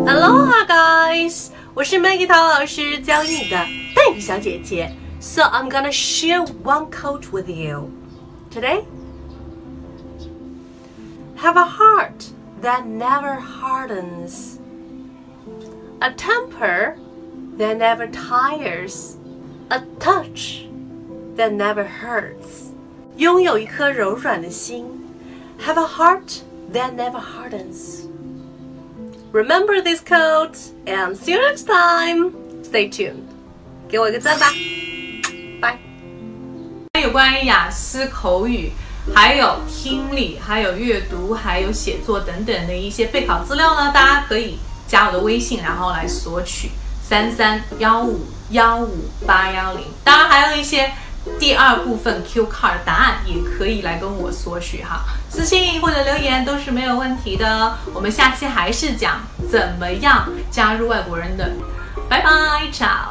Aloha guys，我是 Maggie 陶老师教英语的黛比小姐姐。So I'm gonna share one quote with you today. Have a heart that never hardens, a temper that never tires, a touch that never hurts. 拥有一颗柔软的心，Have a heart that never hardens. Remember this code and see you next time. Stay tuned. 给我一个赞吧，拜。有关于雅思口语，还有听力，还有阅读，还有写作等等的一些备考资料呢，大家可以加我的微信，然后来索取三三幺五幺五八幺零。当然还有一些。第二部分 Q card 答案也可以来跟我索取哈，私信或者留言都是没有问题的。我们下期还是讲怎么样加入外国人的，拜拜，chao。